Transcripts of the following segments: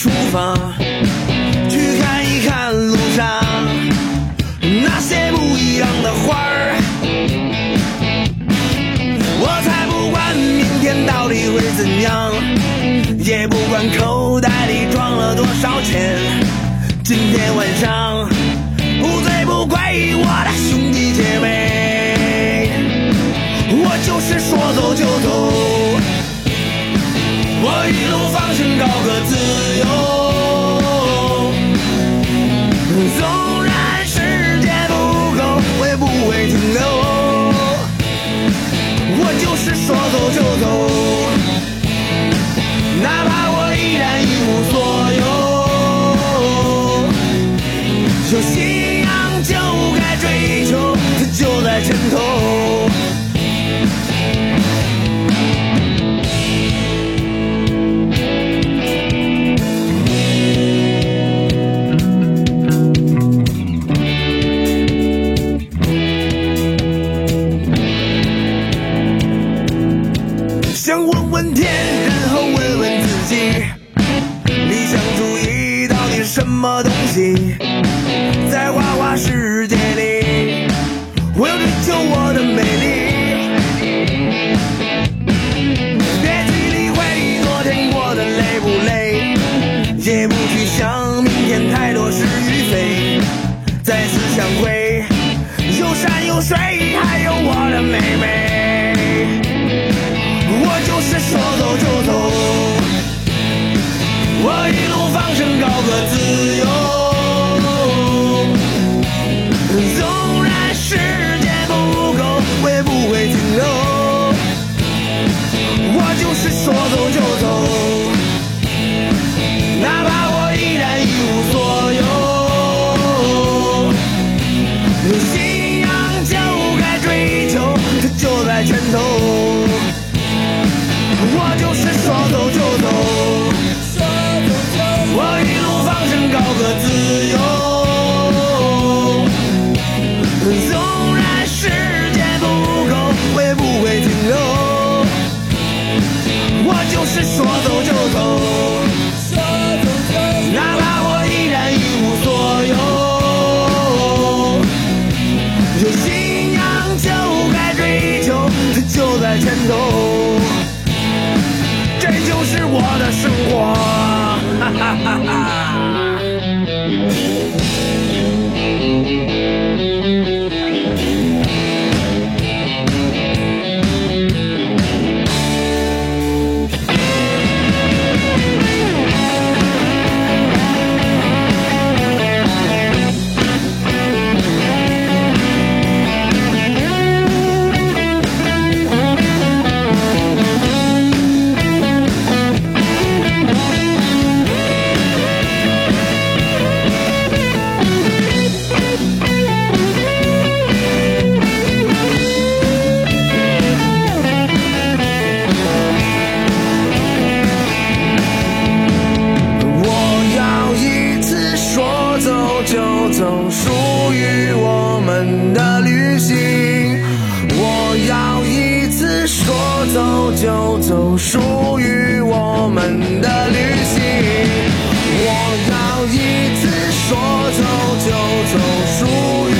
出发，去看一看路上那些不一样的花儿。我才不管明天到底会怎样，也不管口袋里装了多少钱。今天晚上不醉不归，我的兄弟姐妹，我就是说走就走。我一路放声高歌自由，什么东西？在花花世界里，我要追求我的美丽。别去理会昨天过得累不累，也不去想明天太多是与非。再次相会，有山有水，不是说走就走，是说走就走，哪怕我依然一无所有。有信仰就该追求，就在前头。这就是我的生活。哈哈哈哈走，属于我们的旅行。我要一次说走就走，属于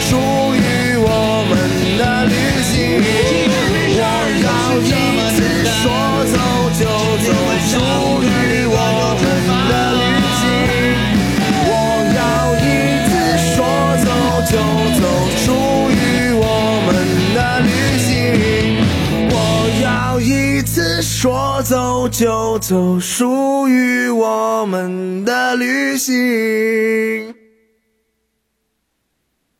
属于我们的旅行。我要一次说走就走，属于我们的旅行。我要一次说走就走，属于我们的旅行。我要一次说走就走，属于我们的旅行。